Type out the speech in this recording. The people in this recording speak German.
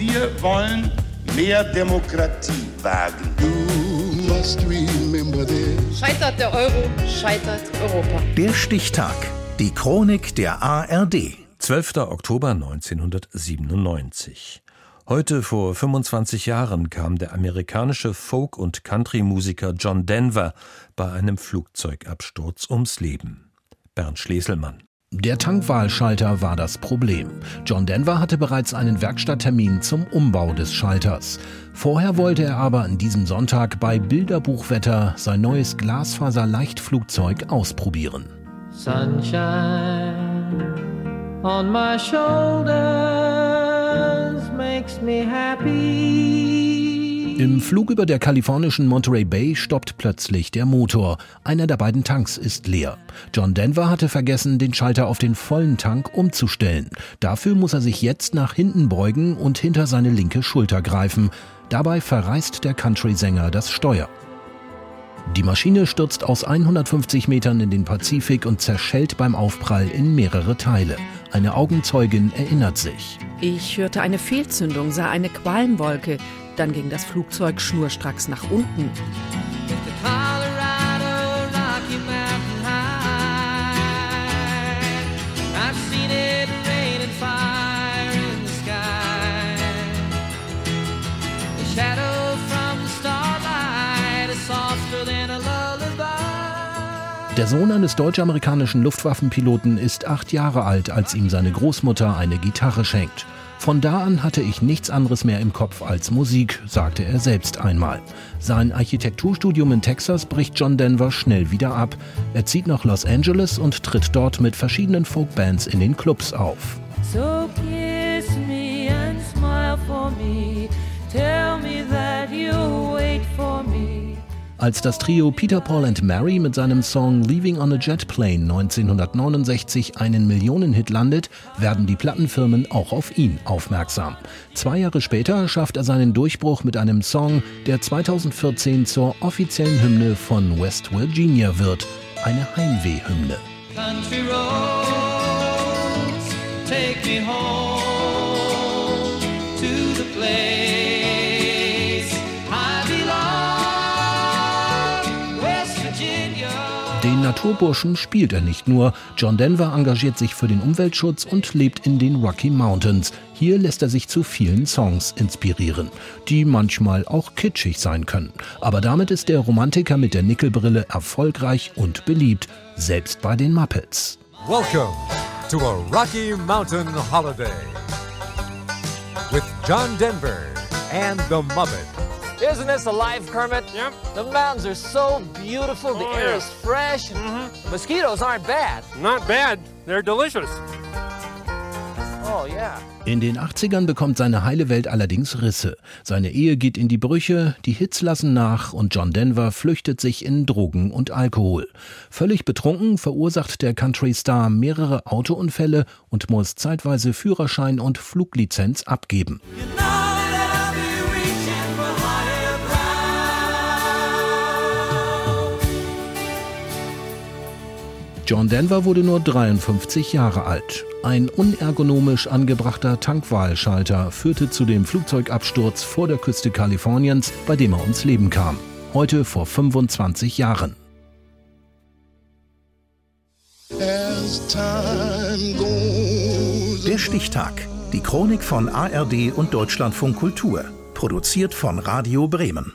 Wir wollen mehr Demokratie wagen. Scheitert der Euro, scheitert Europa. Der Stichtag. Die Chronik der ARD. 12. Oktober 1997. Heute vor 25 Jahren kam der amerikanische Folk- und Country-Musiker John Denver bei einem Flugzeugabsturz ums Leben. Bernd Schleselmann. Der Tankwahlschalter war das Problem. John Denver hatte bereits einen Werkstatttermin zum Umbau des Schalters. Vorher wollte er aber an diesem Sonntag bei Bilderbuchwetter sein neues Glasfaser-Leichtflugzeug ausprobieren. Sunshine on my shoulders makes me happy. Im Flug über der kalifornischen Monterey Bay stoppt plötzlich der Motor. Einer der beiden Tanks ist leer. John Denver hatte vergessen, den Schalter auf den vollen Tank umzustellen. Dafür muss er sich jetzt nach hinten beugen und hinter seine linke Schulter greifen. Dabei verreißt der Country-Sänger das Steuer. Die Maschine stürzt aus 150 Metern in den Pazifik und zerschellt beim Aufprall in mehrere Teile. Eine Augenzeugin erinnert sich. Ich hörte eine Fehlzündung, sah eine Qualmwolke. Dann ging das Flugzeug schnurstracks nach unten. Der Sohn eines deutsch-amerikanischen Luftwaffenpiloten ist acht Jahre alt, als ihm seine Großmutter eine Gitarre schenkt. Von da an hatte ich nichts anderes mehr im Kopf als Musik, sagte er selbst einmal. Sein Architekturstudium in Texas bricht John Denver schnell wieder ab. Er zieht nach Los Angeles und tritt dort mit verschiedenen Folkbands in den Clubs auf. So Als das Trio Peter, Paul and Mary mit seinem Song Leaving on a Jet Plane 1969 einen Millionenhit landet, werden die Plattenfirmen auch auf ihn aufmerksam. Zwei Jahre später schafft er seinen Durchbruch mit einem Song, der 2014 zur offiziellen Hymne von West Virginia wird, eine Heimweh-Hymne. Country roads, take me home Den Naturburschen spielt er nicht nur. John Denver engagiert sich für den Umweltschutz und lebt in den Rocky Mountains. Hier lässt er sich zu vielen Songs inspirieren, die manchmal auch kitschig sein können. Aber damit ist der Romantiker mit der Nickelbrille erfolgreich und beliebt, selbst bei den Muppets. Welcome to a Rocky Mountain holiday with John Denver and the Muppet. Isn't this a life, Kermit? Yep. The mountains are so beautiful. The Oh, air yeah. is fresh. Mosquitoes aren't bad. Not bad. They're delicious. Oh, yeah. In den 80ern bekommt seine heile Welt allerdings Risse. Seine Ehe geht in die Brüche, die Hits lassen nach und John Denver flüchtet sich in Drogen und Alkohol. Völlig betrunken verursacht der Country-Star mehrere Autounfälle und muss zeitweise Führerschein und Fluglizenz abgeben. John Denver wurde nur 53 Jahre alt. Ein unergonomisch angebrachter Tankwahlschalter führte zu dem Flugzeugabsturz vor der Küste Kaliforniens, bei dem er ums Leben kam. Heute vor 25 Jahren. Der Stichtag. Die Chronik von ARD und Deutschlandfunk Kultur. Produziert von Radio Bremen.